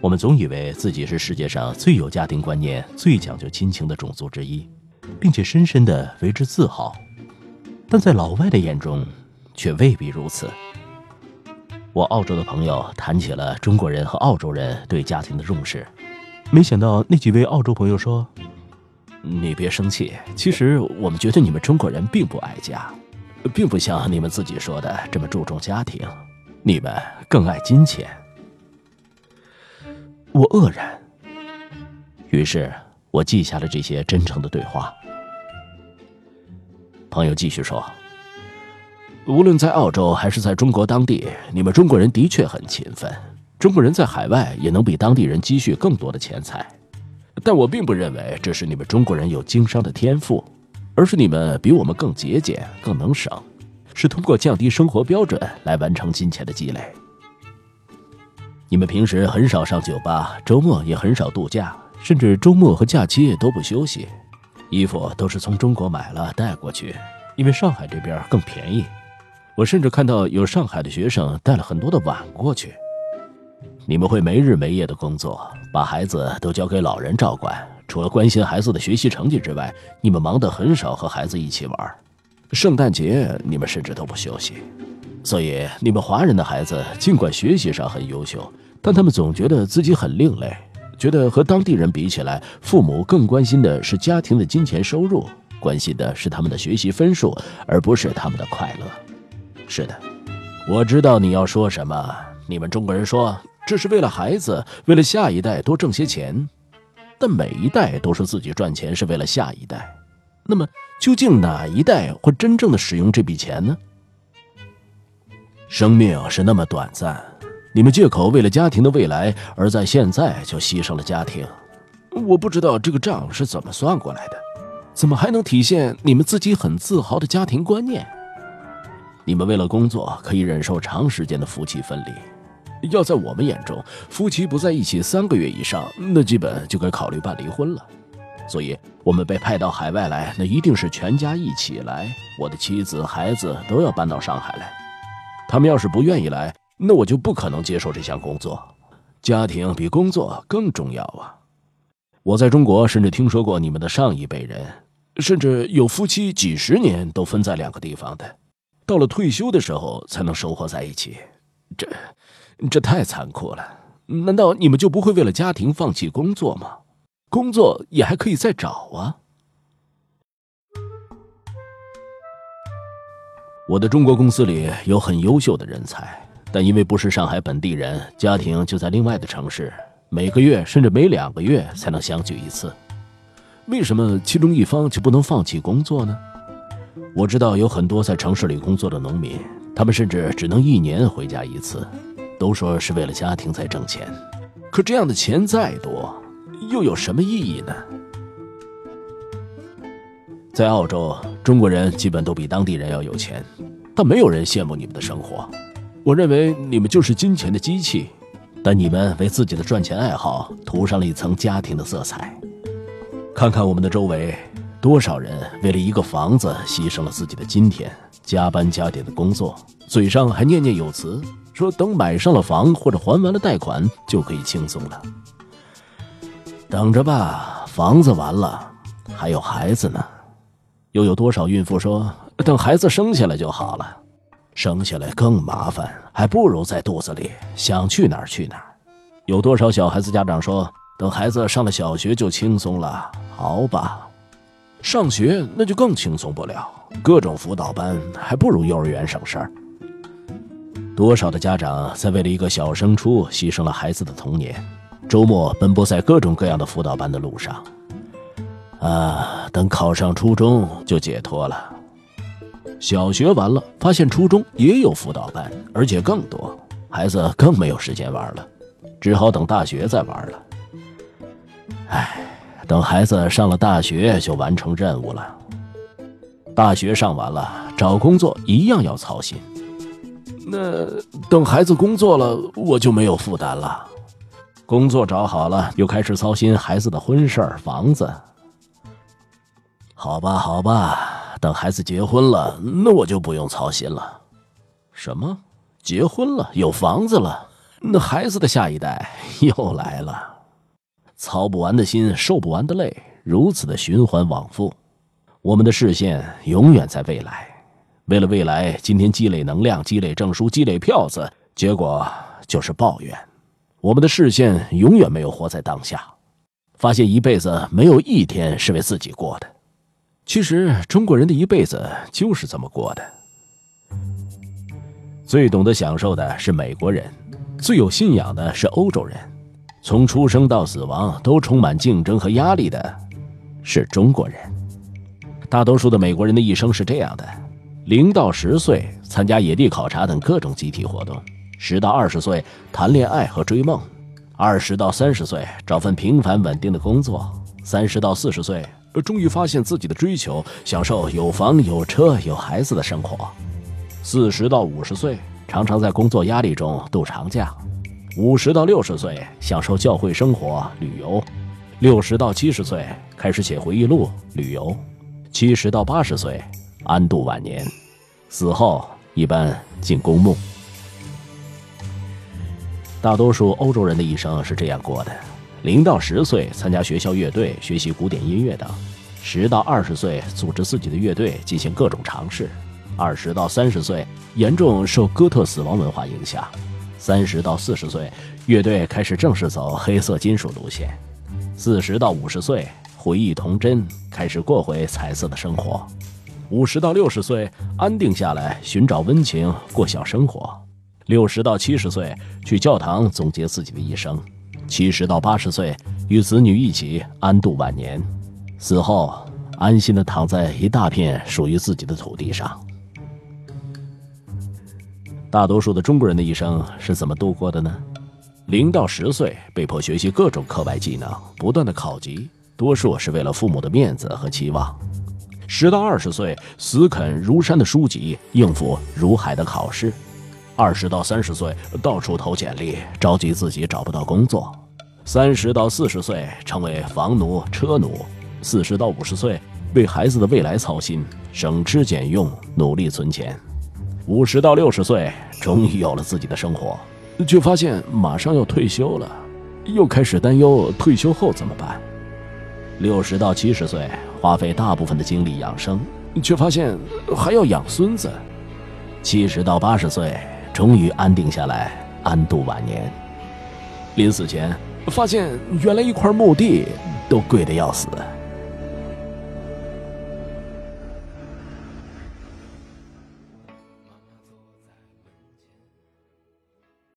我们总以为自己是世界上最有家庭观念、最讲究亲情的种族之一，并且深深的为之自豪。但在老外的眼中，却未必如此。我澳洲的朋友谈起了中国人和澳洲人对家庭的重视，没想到那几位澳洲朋友说：“你别生气，其实我们觉得你们中国人并不爱家，并不像你们自己说的这么注重家庭，你们更爱金钱。”我愕然，于是我记下了这些真诚的对话。朋友继续说。无论在澳洲还是在中国当地，你们中国人的确很勤奋。中国人在海外也能比当地人积蓄更多的钱财，但我并不认为这是你们中国人有经商的天赋，而是你们比我们更节俭、更能省，是通过降低生活标准来完成金钱的积累。你们平时很少上酒吧，周末也很少度假，甚至周末和假期都不休息。衣服都是从中国买了带过去，因为上海这边更便宜。我甚至看到有上海的学生带了很多的碗过去。你们会没日没夜的工作，把孩子都交给老人照管。除了关心孩子的学习成绩之外，你们忙得很少和孩子一起玩。圣诞节你们甚至都不休息。所以，你们华人的孩子尽管学习上很优秀，但他们总觉得自己很另类，觉得和当地人比起来，父母更关心的是家庭的金钱收入，关心的是他们的学习分数，而不是他们的快乐。是的，我知道你要说什么。你们中国人说这是为了孩子，为了下一代多挣些钱。但每一代都说自己赚钱是为了下一代，那么究竟哪一代会真正的使用这笔钱呢？生命是那么短暂，你们借口为了家庭的未来，而在现在就牺牲了家庭。我不知道这个账是怎么算过来的，怎么还能体现你们自己很自豪的家庭观念？你们为了工作可以忍受长时间的夫妻分离，要在我们眼中，夫妻不在一起三个月以上，那基本就该考虑办离婚了。所以，我们被派到海外来，那一定是全家一起来。我的妻子、孩子都要搬到上海来。他们要是不愿意来，那我就不可能接受这项工作。家庭比工作更重要啊！我在中国甚至听说过你们的上一辈人，甚至有夫妻几十年都分在两个地方的。到了退休的时候才能生活在一起，这，这太残酷了。难道你们就不会为了家庭放弃工作吗？工作也还可以再找啊。我的中国公司里有很优秀的人才，但因为不是上海本地人，家庭就在另外的城市，每个月甚至每两个月才能相聚一次。为什么其中一方就不能放弃工作呢？我知道有很多在城市里工作的农民，他们甚至只能一年回家一次，都说是为了家庭在挣钱。可这样的钱再多，又有什么意义呢？在澳洲，中国人基本都比当地人要有钱，但没有人羡慕你们的生活。我认为你们就是金钱的机器，但你们为自己的赚钱爱好涂上了一层家庭的色彩。看看我们的周围。多少人为了一个房子牺牲了自己的今天，加班加点的工作，嘴上还念念有词，说等买上了房或者还完了贷款就可以轻松了。等着吧，房子完了，还有孩子呢。又有多少孕妇说等孩子生下来就好了，生下来更麻烦，还不如在肚子里想去哪儿去哪儿。有多少小孩子家长说等孩子上了小学就轻松了？好吧。上学那就更轻松不了，各种辅导班还不如幼儿园省事儿。多少的家长在为了一个小升初牺牲了孩子的童年，周末奔波在各种各样的辅导班的路上。啊，等考上初中就解脱了。小学完了，发现初中也有辅导班，而且更多，孩子更没有时间玩了，只好等大学再玩了。唉。等孩子上了大学，就完成任务了。大学上完了，找工作一样要操心。那等孩子工作了，我就没有负担了。工作找好了，又开始操心孩子的婚事房子。好吧，好吧，等孩子结婚了，那我就不用操心了。什么？结婚了，有房子了？那孩子的下一代 又来了，操不完的心，受不完的累，如此的循环往复。我们的视线永远在未来，为了未来，今天积累能量、积累证书、积累票子，结果就是抱怨。我们的视线永远没有活在当下，发现一辈子没有一天是为自己过的。其实中国人的一辈子就是这么过的。最懂得享受的是美国人，最有信仰的是欧洲人，从出生到死亡都充满竞争和压力的是中国人。大多数的美国人的一生是这样的：零到十岁参加野地考察等各种集体活动。十到二十岁谈恋爱和追梦，二十到三十岁找份平凡稳定的工作，三十到四十岁终于发现自己的追求，享受有房有车有孩子的生活，四十到五十岁常常在工作压力中度长假，五十到六十岁享受教会生活旅游，六十到七十岁开始写回忆录旅游，七十到八十岁安度晚年，死后一般进公墓。大多数欧洲人的一生是这样过的：零到十岁参加学校乐队学习古典音乐等；十到二十岁组织自己的乐队进行各种尝试；二十到三十岁严重受哥特死亡文化影响；三十到四十岁乐队开始正式走黑色金属路线；四十到五十岁回忆童真，开始过回彩色的生活；五十到六十岁安定下来，寻找温情，过小生活。六十到七十岁去教堂总结自己的一生，七十到八十岁与子女一起安度晚年，死后安心的躺在一大片属于自己的土地上。大多数的中国人的一生是怎么度过的呢？零到十岁被迫学习各种课外技能，不断的考级，多数是为了父母的面子和期望。十到二十岁死啃如山的书籍，应付如海的考试。二十到三十岁，到处投简历，着急自己找不到工作；三十到四十岁，成为房奴、车奴；四十到五十岁，为孩子的未来操心，省吃俭用，努力存钱；五十到六十岁，终于有了自己的生活，却发现马上要退休了，又开始担忧退休后怎么办；六十到七十岁，花费大部分的精力养生，却发现还要养孙子；七十到八十岁。终于安定下来，安度晚年。临死前，发现原来一块墓地都贵得要死。